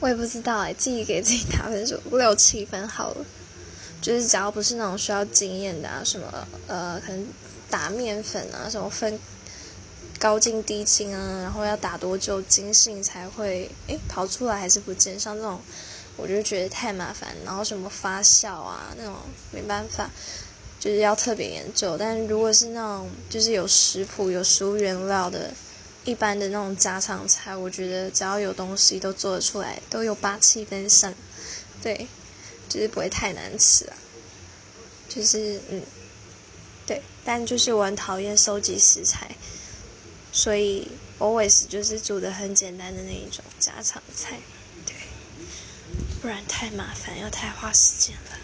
我也不知道哎，自己给自己打分数六七分好了。就是只要不是那种需要经验的啊，什么呃，可能打面粉啊，什么分高筋低筋啊，然后要打多久筋性才会诶跑出来还是不见，像这种我就觉得太麻烦。然后什么发酵啊那种没办法，就是要特别研究。但如果是那种就是有食谱有食物原料的，一般的那种家常菜，我觉得只要有东西都做得出来，都有八七分上，对。就是不会太难吃啊，就是嗯，对，但就是我很讨厌收集食材，所以 always 就是煮的很简单的那一种家常菜，对，不然太麻烦又太花时间了。